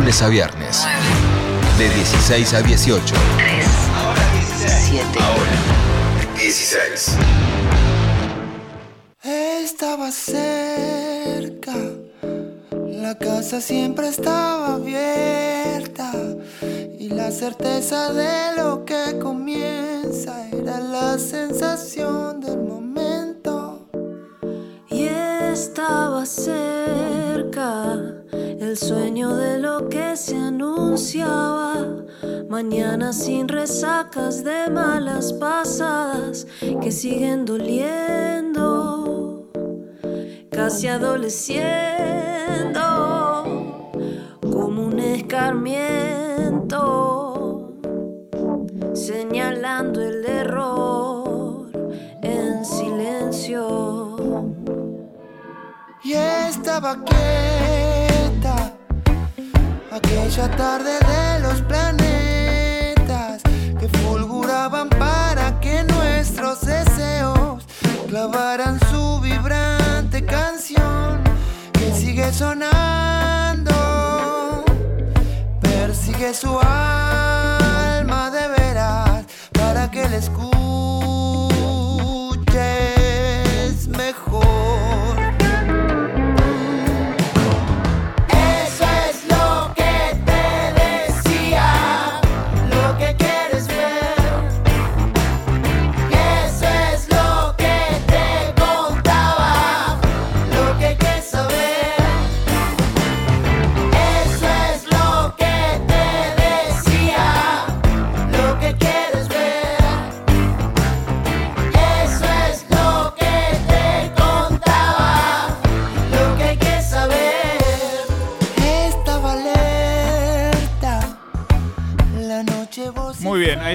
lunes a viernes. De 16 a 18. 3, Ahora 16. 7. Ahora 16. Estaba cerca, la casa siempre estaba abierta y la certeza de lo que comienza era la sensación del momento. Y estaba cerca el sueño de lo que se anunciaba. Mañana sin resacas de malas pasadas que siguen doliendo. Casi adoleciendo como un escarmiento. Señalando el error en silencio. Y estaba quieta aquella tarde de los planetas que fulguraban para que nuestros deseos clavaran su vibrante canción que sigue sonando, persigue su alma de veras para que la escuches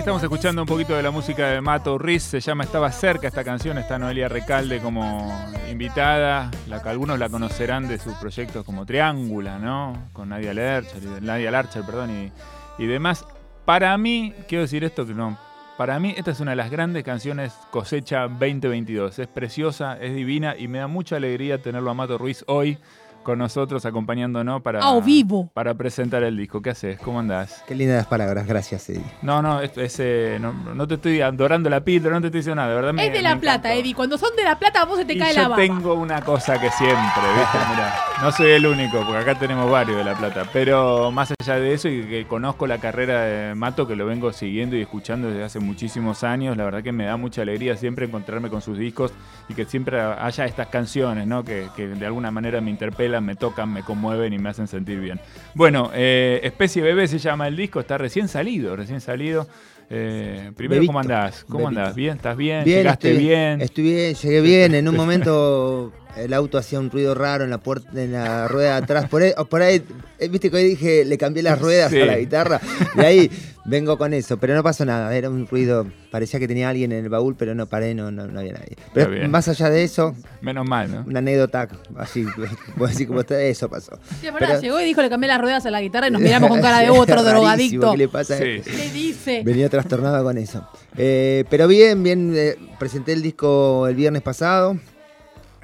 estamos escuchando un poquito de la música de Mato Riz, se llama Estaba cerca esta canción, está Noelia Recalde como invitada, la que algunos la conocerán de sus proyectos como Triángula, ¿no? Con Nadia Larcher, y- Nadia Larcher, perdón, y, y demás. Para mí, quiero decir esto que no, para mí esta es una de las grandes canciones cosecha 2022, es preciosa, es divina y me da mucha alegría tenerlo a Mato Ruiz hoy con nosotros acompañándonos para, A vivo. para presentar el disco. ¿Qué haces? ¿Cómo andás? Qué lindas las palabras, gracias, Eddie. No, no, es, eh, no, no te estoy adorando la píldora, no te estoy diciendo nada, de verdad. me- Es de me La Plata, encantó. Eddie. Cuando son de La Plata, vos se te Y cae yo la baba. tengo una cosa que siempre, ¿viste? Mirá, no soy el único, porque acá tenemos varios de La Plata, pero más allá de eso y que conozco la carrera de Mato, que lo vengo siguiendo y escuchando desde hace muchísimos años, la verdad que me da mucha alegría siempre encontrarme con sus discos y que siempre haya estas canciones, ¿no? Que, que de alguna manera me interpelan, me tocan, me conmueven y me hacen sentir bien. Bueno, eh, Especie Bebé se llama el disco, está recién salido, recién salido. Eh, primero, Bebito, ¿cómo andás? ¿Cómo Bebito. andás? ¿Bien? ¿Estás bien? Bien, ¿Llegaste estoy bien? Estoy bien, llegué bien. En un momento el auto hacía un ruido raro en la puerta, en la rueda de atrás. Por ahí, por ahí eh, viste que hoy dije, le cambié las ruedas Sí. a la guitarra. Y ahí vengo con eso. Pero no pasó nada. Era un ruido, parecía que tenía alguien en el baúl, pero no paré, no, no, no había nadie. Pero más allá de eso, Menos mal, ¿no? una anécdota así, decís como está, eso pasó. Sí, es verdad, Pero- llegó y dijo, le cambié las ruedas a la guitarra y nos miramos con cara de otro drogadicto. ¿Qué le pasa? Sí. ¿Qué dice? Venía trastornado con eso. Eh, pero bien, bien, eh, presenté el disco el viernes pasado.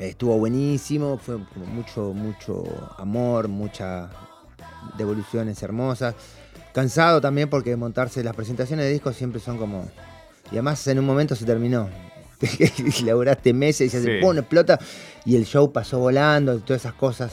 Estuvo buenísimo, fue como mucho, mucho amor, muchas devoluciones hermosas. Cansado también porque montarse las presentaciones de discos siempre son como... Y además en un momento se terminó. Laburaste meses y se hace Sí. ¡pum! explota. Y el show pasó volando y todas esas cosas.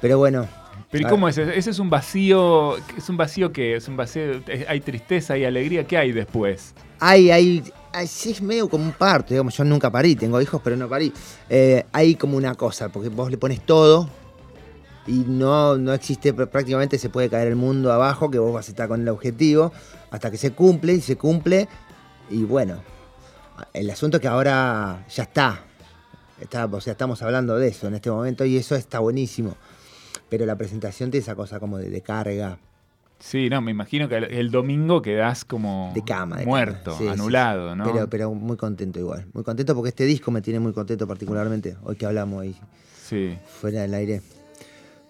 Pero bueno. Pero ¿y cómo es? Ese es un vacío, es un vacío que es un vacío, es- hay tristeza y alegría, ¿qué hay después? hay, hay, hay- sí es medio como un parto, digamos, yo nunca parí, tengo hijos, pero no parí. Eh, hay como una cosa, porque vos le pones todo y no, no existe, pr- prácticamente se puede caer el mundo abajo, que vos vas a estar con el objetivo, hasta que se cumple y se cumple. Y bueno, el asunto es que ahora ya está. está o sea, estamos hablando de eso en este momento y eso está buenísimo. Pero la presentación tiene esa cosa como de, de carga, Sí, no, me imagino que el, el domingo quedás como de cama. de muerto, cama. Sí, sí, anulado, sí. ¿no? Pero, pero muy contento igual. Muy contento porque este disco me tiene muy contento particularmente. Hoy que hablamos ahí Sí. fuera del aire.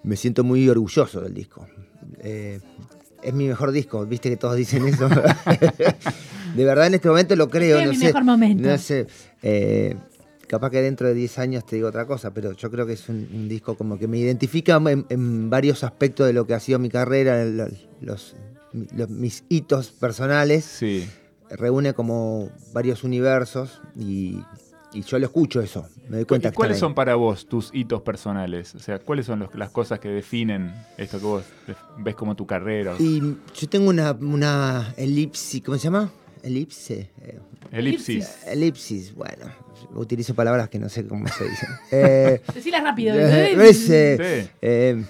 Me siento muy orgulloso del disco. Eh, es mi mejor disco, viste que todos dicen eso. de verdad en este momento lo creo. Es no mi sé, mejor momento. No sé. eh, capaz que dentro de 10 años te digo otra cosa, pero yo creo que es un, un disco como que me identifica en, en varios aspectos de lo que ha sido mi carrera, lo- los, los- mis hitos personales. Sí. Reúne como varios universos y, y yo lo escucho eso. Me doy ¿Y cuenta que cuáles son para vos tus hitos personales? O sea, ¿cuáles son los- las cosas que definen esto que vos ves como tu carrera? Y yo tengo una, una elipsis, ¿cómo se llama? Elipse. eh, Elipsis. elipsis, bueno, utilizo palabras que no sé cómo se dicen. Eh, Decila rápido. Eh, ¿eh? es, eh, Sí. eh,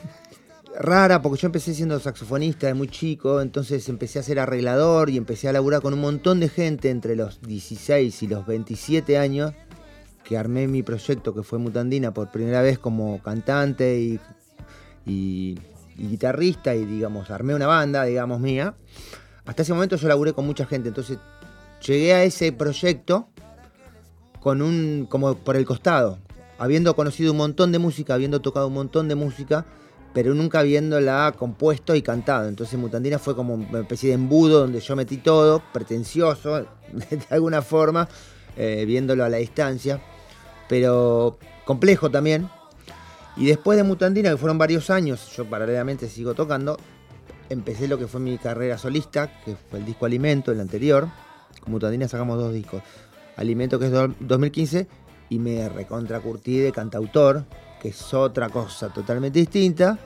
rara porque yo empecé siendo saxofonista de muy chico, entonces empecé a ser arreglador y empecé a laburar con un montón de gente entre los 16 y los 27 años que armé mi proyecto que fue Mutandina por primera vez como cantante y, y- y guitarrista y digamos, armé una banda, digamos, mía. Hasta ese momento yo laburé con mucha gente, entonces llegué a ese proyecto con un como por el costado, habiendo conocido un montón de música, habiendo tocado un montón de música, pero nunca habiéndola compuesto y cantado. Entonces Mutandina fue como una especie de embudo donde yo metí todo, pretencioso, de alguna forma, eh, viéndolo a la distancia, pero complejo también. Y después de Mutandina, que fueron varios años, yo paralelamente sigo tocando, empecé lo que fue mi carrera solista, que fue el disco Alimento, el anterior. Con Mutandina sacamos dos discos. Alimento, que es do- 2015, y me recontracurtí de cantautor, que es otra cosa totalmente distinta,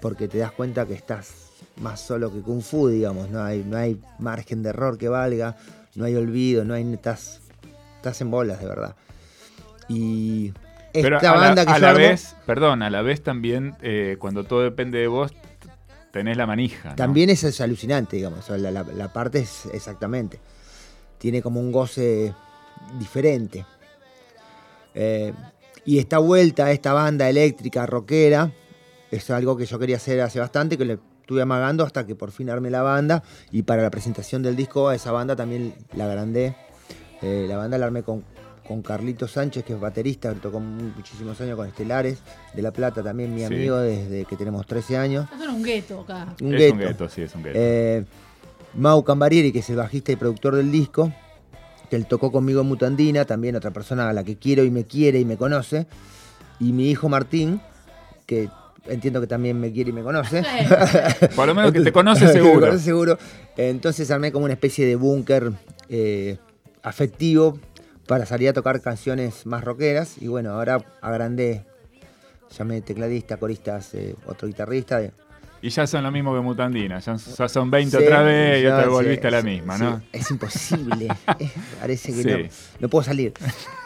porque te das cuenta que estás más solo que Kung Fu, digamos, no hay, no hay margen de error que valga, no hay olvido, no hay estás, estás en bolas de verdad. Y Pero esta a la, banda que a la armo- vez, perdón, a la vez también, eh, cuando todo depende de vos, tenés la manija. También es alucinante, digamos. la parte es exactamente. Tiene como un goce diferente. Eh, y esta vuelta a esta banda eléctrica, rockera, es algo que yo quería hacer hace bastante, que le estuve amagando hasta que por fin armé la banda. Y para la presentación del disco, a esa banda también la agrandé. Eh, la banda la armé con, con Carlito Sánchez, que es baterista, que tocó muchísimos años con Estelares, de La Plata también, mi Sí. amigo desde que tenemos 13 años. En un gueto acá. Un es gueto. un gueto, sí, es un gueto. Eh, Mau Cambarieri, que es el bajista y productor del disco, que él tocó conmigo en Mutandina, también otra persona a la que quiero y me quiere y me conoce. Y mi hijo Martín, que entiendo que también me quiere y me conoce. Por lo menos que te conoce me seguro. conoce seguro. Entonces armé como una especie de búnker eh, afectivo para salir a tocar canciones más rockeras. Y bueno, ahora agrandé. Llamé tecladista, coristas, eh, otro guitarrista. Y ya son lo mismo que Mutandina, ya, ya son 20 Sí, otra vez y otra sí, volviste a la sí, misma. ¿no? Es imposible. Eh, Parece que no, no puedo salir.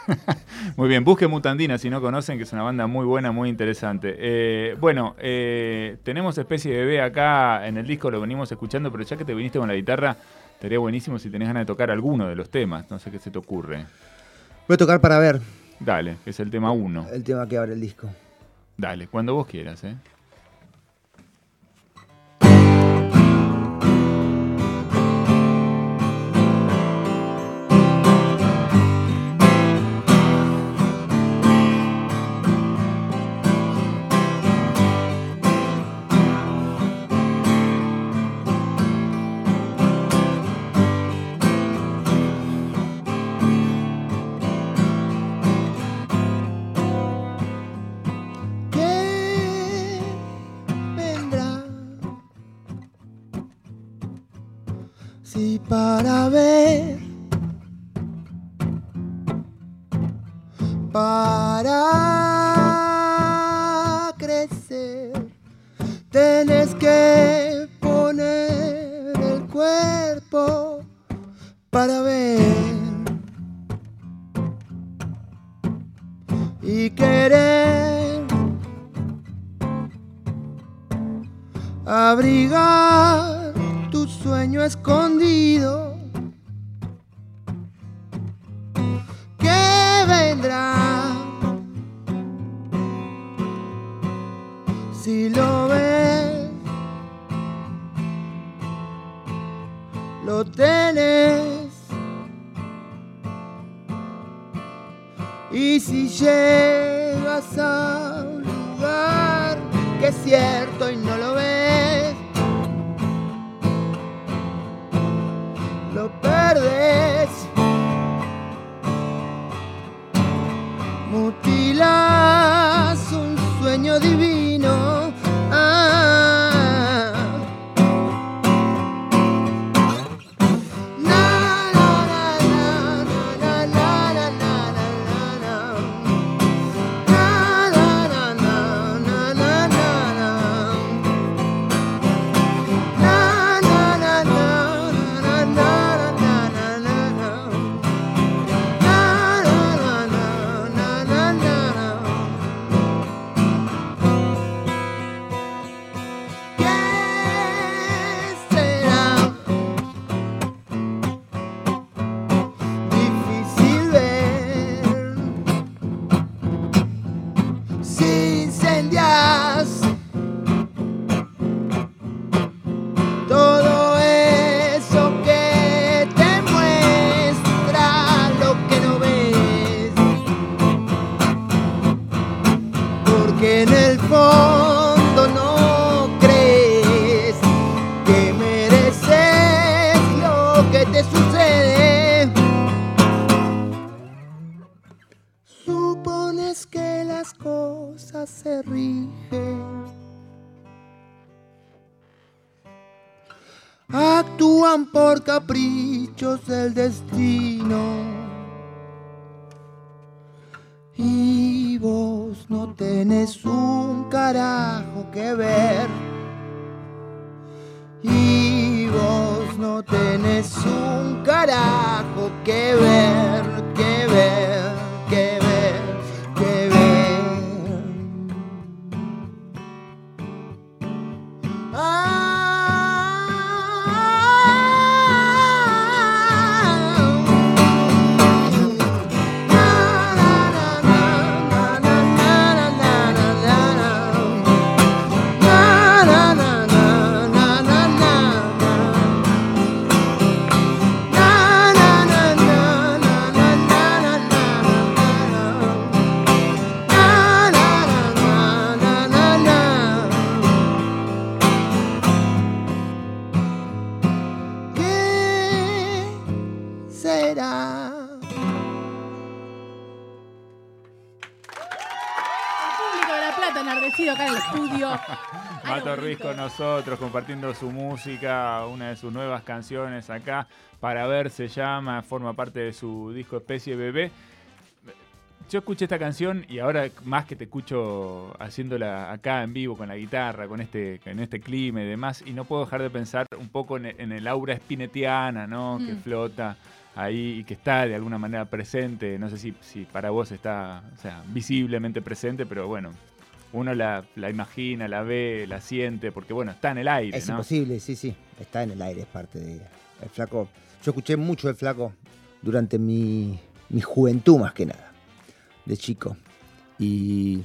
Muy bien, busque Mutandina si no conocen, que es una banda muy buena, muy interesante. Eh, bueno, eh, tenemos especie de B acá en el disco, lo venimos escuchando, pero ya que te viniste con la guitarra, estaría buenísimo si tenés ganas de tocar alguno de los temas, no sé qué se te ocurre. Voy a tocar para ver Dale, que es el tema 1. el tema que abre el disco. Dale, cuando vos quieras, ¿eh? Para crecer, tenés que poner el cuerpo para ver. y querer abrigar tu sueño escondido lo perdes. See tenés un carajo que ver, que ver, acá en el estudio. Mato Ruiz con nosotros, compartiendo su música, una de sus nuevas canciones acá. Para ver se llama, forma parte de su disco Especie Bebé. Yo escuché esta canción y ahora más que te escucho haciéndola acá en vivo con la guitarra, con este, en este clima y demás, y no puedo dejar de pensar un poco en, en el aura spinetiana, ¿no? Que Mm. flota ahí y que está de alguna manera presente. No sé si, si para vos está, o sea, visiblemente presente, pero bueno, uno la, la imagina, la ve, la siente, porque bueno, está en el aire, Es ¿no? imposible, sí, sí. Está en el aire, es parte de el flaco. Yo escuché mucho el flaco durante mi, mi juventud más que nada, de chico. Y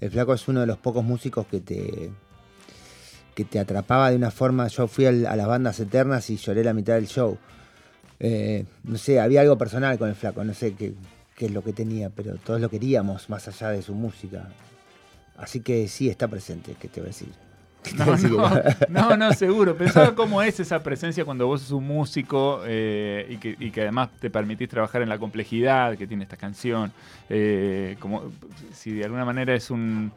el flaco es uno de los pocos músicos que te que te atrapaba de una forma. Yo fui al- a las bandas eternas y lloré la mitad del show. Eh, no sé, había algo personal con el flaco, no sé qué, qué es lo que tenía, pero todos lo queríamos más allá de su música. Así que sí está presente, ¿qué te voy a decir? ¿Qué te voy a No, no, no, no, seguro. Pensaba cómo es esa presencia cuando vos sos un músico eh, y, que, y que además te permitís trabajar en la complejidad que tiene esta canción. Eh, como si de alguna manera es un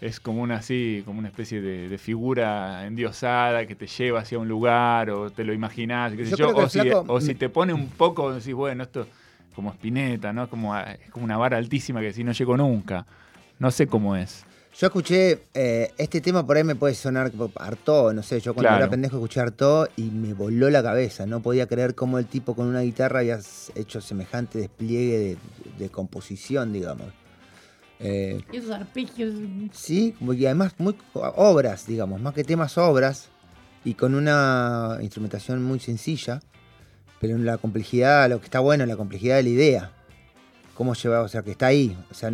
es como una así, como una especie de, de figura endiosada que te lleva hacia un lugar o te lo imaginás, qué sé Yo o, si, flaco- o si te pone un poco, decís, bueno, esto como espineta, ¿no? Como, es como una vara altísima que si no llego nunca. No sé cómo es. Yo escuché eh, este tema por ahí me puede sonar Artó, no sé, yo cuando Claro. era pendejo escuché Artó y me voló la cabeza, no podía creer cómo el tipo con una guitarra había hecho semejante despliegue de, de composición, digamos. Eh, Y esos arpegios. sí, como- y además muy obras, digamos, más que temas obras y con una instrumentación muy sencilla, pero en la complejidad, lo que está bueno, la complejidad de la idea, cómo lleva, o sea, que está ahí, o sea,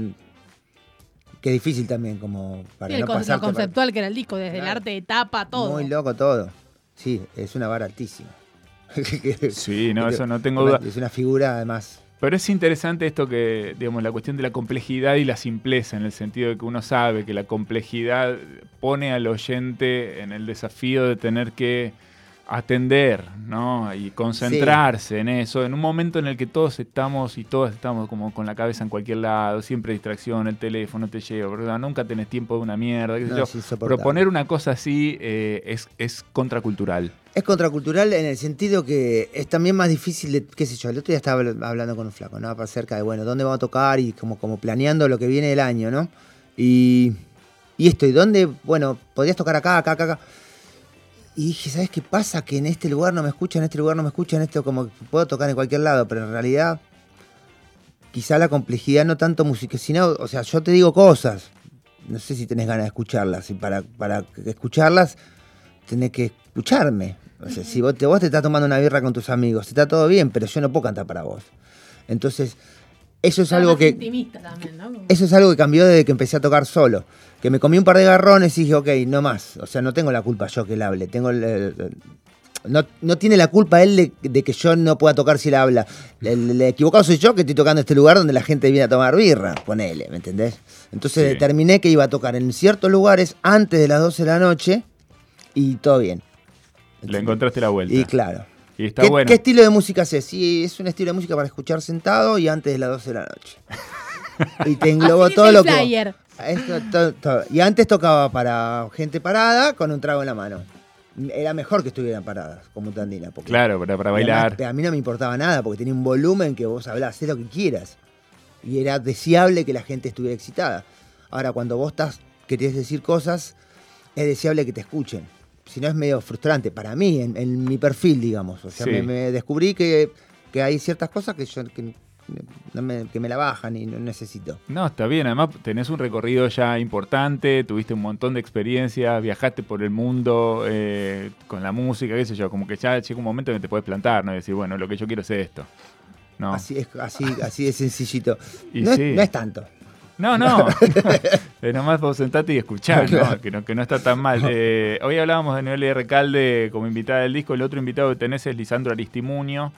que es difícil también como para Sí, el no pasarte por- conceptual que era el disco, desde el arte de tapa, todo. Muy loco todo. Sí, es una vara altísima. Sí, no, eso no tengo duda. Es una figura además. Pero es interesante esto que, digamos, la cuestión de la complejidad y la simpleza, en el sentido de que uno sabe que la complejidad pone al oyente en el desafío de tener que atender, ¿no? Y concentrarse en eso, en un momento en el que todos estamos y todas estamos como con la cabeza en cualquier lado, siempre distracción, el teléfono te lleva, ¿verdad? Nunca tenés tiempo de una mierda, qué sé No, yo. Proponer una cosa así eh, es, es contracultural. Es contracultural en el sentido que es también más difícil de, qué sé yo, el otro día estaba habl- hablando con un flaco, ¿no? Acerca de, bueno, dónde vamos a tocar y como, como planeando lo que viene del año, ¿no? Y, y esto, ¿y dónde? Bueno, podrías tocar acá, acá, acá, acá. Y dije, ¿sabes qué pasa? Que en este lugar no me escuchan, en este lugar no me escuchan, esto como que puedo tocar en cualquier lado, pero en realidad quizá la complejidad no tanto música, sino, o sea, yo te digo cosas, no sé si tenés ganas de escucharlas, y para, para escucharlas tenés que escucharme. O sea, si vos te, vos te estás tomando una birra con tus amigos, está todo bien, pero yo no puedo cantar para vos. Entonces, eso es algo que... también, ¿no? Eso es algo que cambió desde que empecé a tocar solo. Que me comí un par de garrones y dije, ok, no más. O sea, no tengo la culpa yo que él hable. Tengo el- el- no, no tiene la culpa él de, de que yo no pueda tocar si él habla. El, el equivocado soy yo que estoy tocando este lugar donde la gente viene a tomar birra. Ponele, ¿me entendés? Entonces Sí. determiné que iba a tocar en ciertos lugares antes de las 12 de la noche y todo bien. Le encontraste la vuelta. Y claro. Y está ¿Qué, bueno. qué estilo de música haces? Sí, es un estilo de música para escuchar sentado y antes de las 12 de la noche. Y te englobo dice todo lo que. Flyer. Esto, to- to- Y antes tocaba para gente parada con un trago en la mano. era mejor que estuvieran paradas como Tandina. Porque Claro, para, para y además, bailar. a mí no me importaba nada porque tenía un volumen que vos hablás, hacés lo que quieras. Y era deseable que la gente estuviera excitada. Ahora, cuando vos estás, querés decir cosas, es deseable que te escuchen. Si no es medio frustrante para mí, en, en mi perfil, digamos. O sea, Sí. me, me descubrí que, que hay ciertas cosas que yo que, no me, que me la bajan y no necesito. No, está bien. Además, tenés un recorrido ya importante, tuviste un montón de experiencias, viajaste por el mundo eh, con la música, qué sé yo. Como que ya llega un momento en que te puedes plantar, ¿no? Y decir, bueno, lo que yo quiero es esto. No, Así es, así, así de sencillito. Y no, sí. es, no es tanto. no, no. es nomás vos sentate y escuchar, ¿no? Que, no, que no está tan mal. Eh, hoy hablábamos de Noelia Recalde como invitada del disco. El otro invitado que tenés es Lisandro Aristimunio.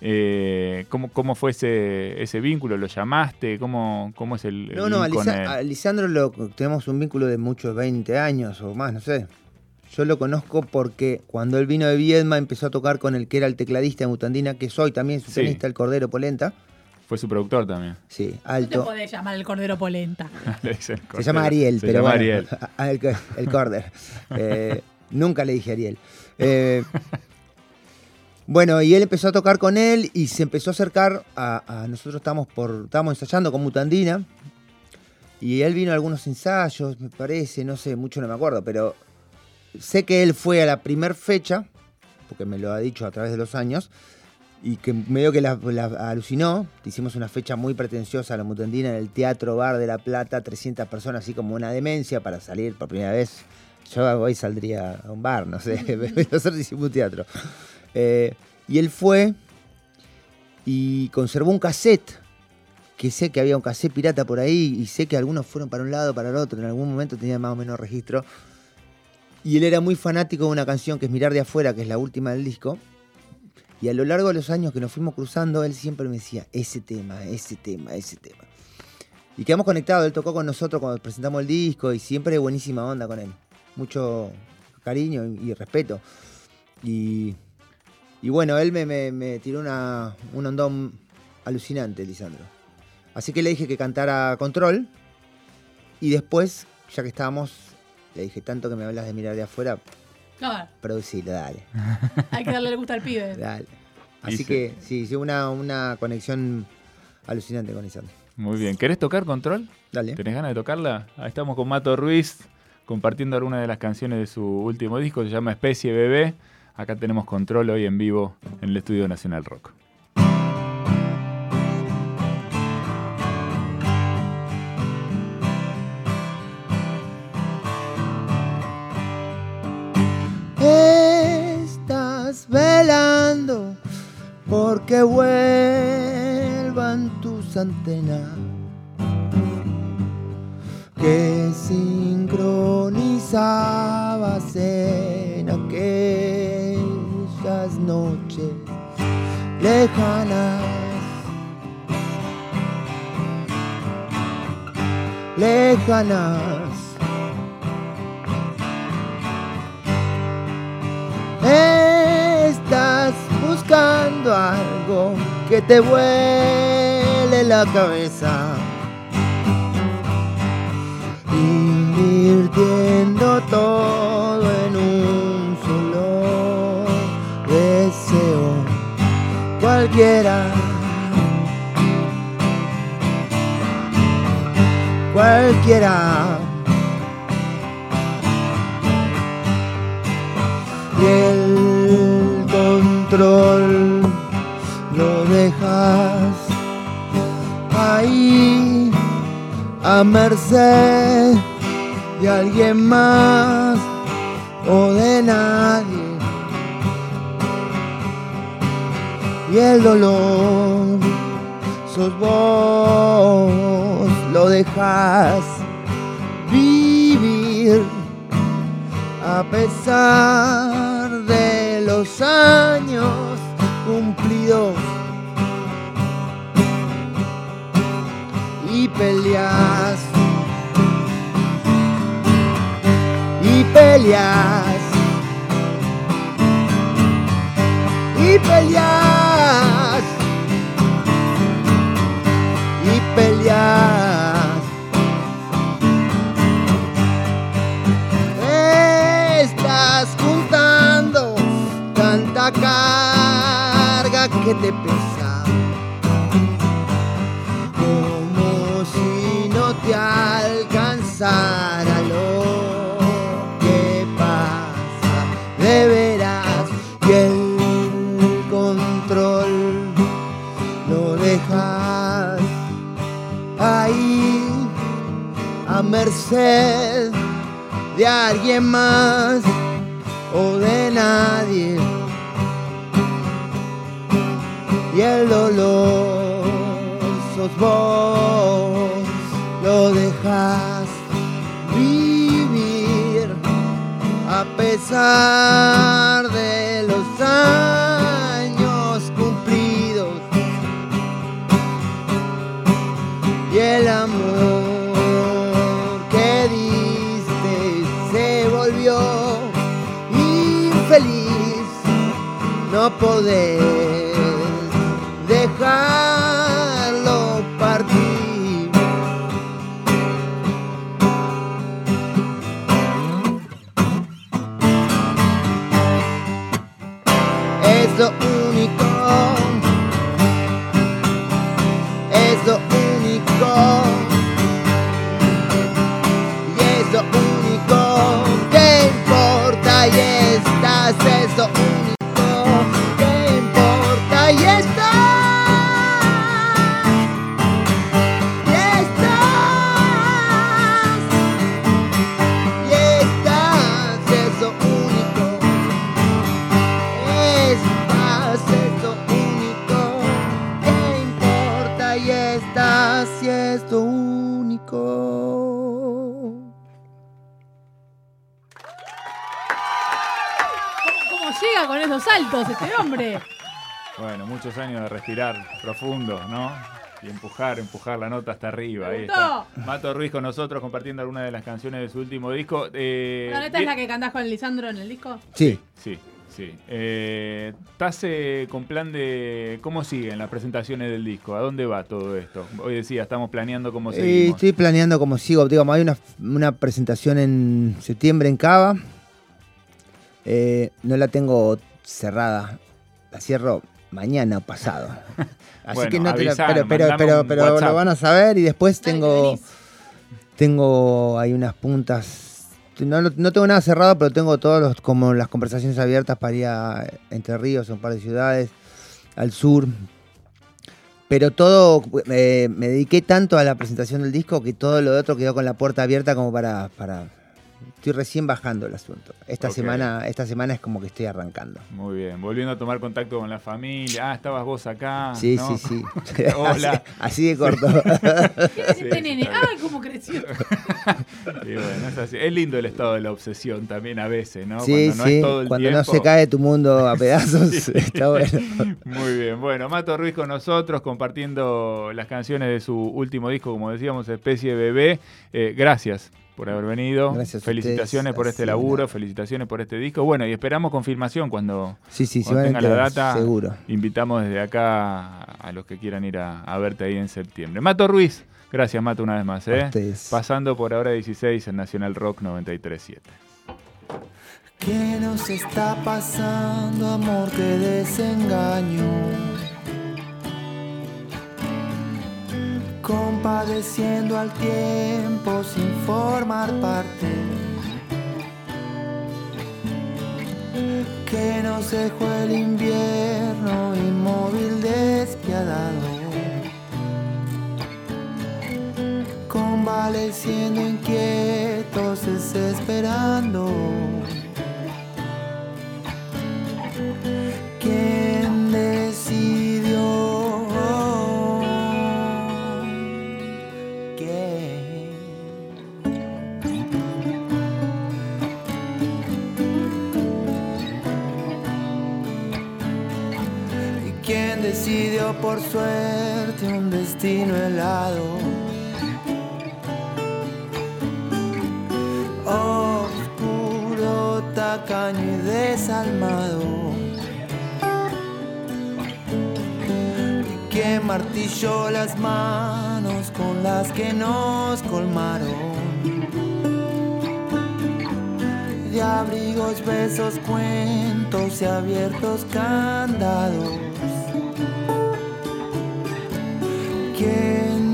Eh, ¿cómo, ¿Cómo fue ese, ese vínculo? ¿Lo llamaste? ¿Cómo, cómo es el, el No, no, a, Lisa- Lisandro lo, tenemos un vínculo de muchos 20 años o más, no sé. Yo lo conozco porque cuando él vino de Viedma empezó a tocar con el que era el tecladista de Mutandina, que soy también su Sí. pianista, el Cordero Polenta. Fue su productor también. Sí, No te alto. podés llamar el cordero polenta. Le Se Cordero. llama Ariel, Se pero llama bueno, Ariel. el, el Corder. Eh, nunca le dije Ariel. Eh, bueno, y él empezó a tocar con él y se empezó a acercar a, nosotros estábamos por estábamos ensayando con Mutandina y él vino a algunos ensayos, me parece, no sé, mucho no me acuerdo, pero sé que él fue a la primer fecha, porque me lo ha dicho a través de los años, y que medio que la alucinó. Hicimos una fecha muy pretenciosa a la Mutandina en el Teatro Bar de La Plata, 300 personas, así como una demencia para salir por primera vez. Yo hoy saldría a un bar, no sé, nosotros hicimos un teatro. Eh, y él fue y conservó un cassette, que sé que había un cassette pirata por ahí, y sé que algunos fueron para un lado, para el otro, en algún momento tenía más o menos registro. Y él era muy fanático de una canción que es Mirar de afuera, que es la última del disco. Y a lo largo de los años que nos fuimos cruzando, él siempre me decía, ese tema, ese tema, ese tema. Y quedamos conectados, él tocó con nosotros cuando presentamos el disco y siempre buenísima onda con él. Mucho cariño y, respeto. Y, y bueno, él me, me- me tiró una, un ondón alucinante, Lisandro. Así que le dije que cantara Control. Y después, ya que estábamos, le dije, tanto que me hablas de mirar de afuera, Claro, producilo, dale. hay que darle el gusto al pibe. Dale. Así que sí, sí, una, una conexión alucinante con Lisandro. Muy bien. ¿Querés tocar Control? Dale. ¿Tenés ganas de tocarla? Ahí estamos con Mato Ruiz compartiendo algunas de las canciones de su último disco, se llama Especie Bebé. Acá tenemos Control hoy en vivo en el Estudio Nacional Rock. Estás velando porque vuelvan tus antenas que sincronizabas en aquellas noches lejanas. Lejanas. Estás buscando algo que te vuele la cabeza. Invirtiendo todo Cualquiera. Cualquiera. y el control lo dejas ahí a merced de alguien más o de nadie y el dolor. Sos vos lo dejas vivir. A pesar de los años cumplidos y peleas. Y peleas. Y peleas Estás juntando tanta carga que te pesa. De infeliz. No podés dejarlo estás y es lo único. ¿Cómo, cómo llega con esos saltos este hombre? Bueno, muchos años de respirar profundo, ¿no? Y empujar, empujar la nota hasta arriba. Ahí está. Mato Ruiz con nosotros compartiendo algunas de las canciones de su último disco. Eh, ¿La neta es la que cantás con Lisandro en el disco? Sí, Sí, sí. Eh, ¿Estás eh, con plan de cómo siguen las presentaciones del disco? ¿A dónde va todo esto? Hoy decía, estamos planeando cómo Eh, seguimos. estoy planeando como sigo. Digamos, hay una, una presentación en septiembre en Cava. Eh, no la tengo cerrada. La cierro mañana o pasado. Así Bueno, que no te la- pero, pero, pero, pero lo van a saber y después tengo tengo hay unas puntas no, no tengo nada cerrado pero tengo todos los como las conversaciones abiertas para ir a Entre Ríos un par de ciudades al sur. Pero todo eh, me dediqué tanto a la presentación del disco que todo lo otro quedó con la puerta abierta como para para estoy recién bajando el asunto esta semana esta semana es como que estoy arrancando Muy bien, volviendo a tomar contacto con la familia. Ah, estabas vos acá. sí ¿no? sí sí Hola. así, así de corto ¿Quién es Sí, este nene? ¡Ay, cómo creció! Y bueno, es así. Es lindo el estado de la obsesión también a veces, ¿no? Sí, Cuando no sí, es todo el cuando no se cae tu mundo a pedazos, Sí. está bueno. Muy bien, bueno, Mato Ruiz con nosotros compartiendo las canciones de su último disco, como decíamos, Especie Bebé. Eh, gracias por haber venido. Gracias a felicitaciones ustedes, por este laburo, felicitaciones por este disco. Bueno, y esperamos confirmación cuando, Sí, sí, cuando tenga la data. seguro. Invitamos desde acá a los que quieran ir a, a verte ahí en septiembre. Mato Ruiz, gracias Mato una vez más. ¿eh? Pasando por ahora 16 en Nacional Rock 93.7. ¿Qué nos está pasando, amor? Qué desengaño. Compadeciendo al tiempo sin formar parte. Que nos dejó el invierno inmóvil despiadado. Convaleciendo inquietos, desesperando. ¿Y quién decidió por suerte un destino helado? Oscuro, tacaño y desalmado. Y que martilló las manos con las que nos colmaron de abrigos, besos, cuentos y abiertos candados. again.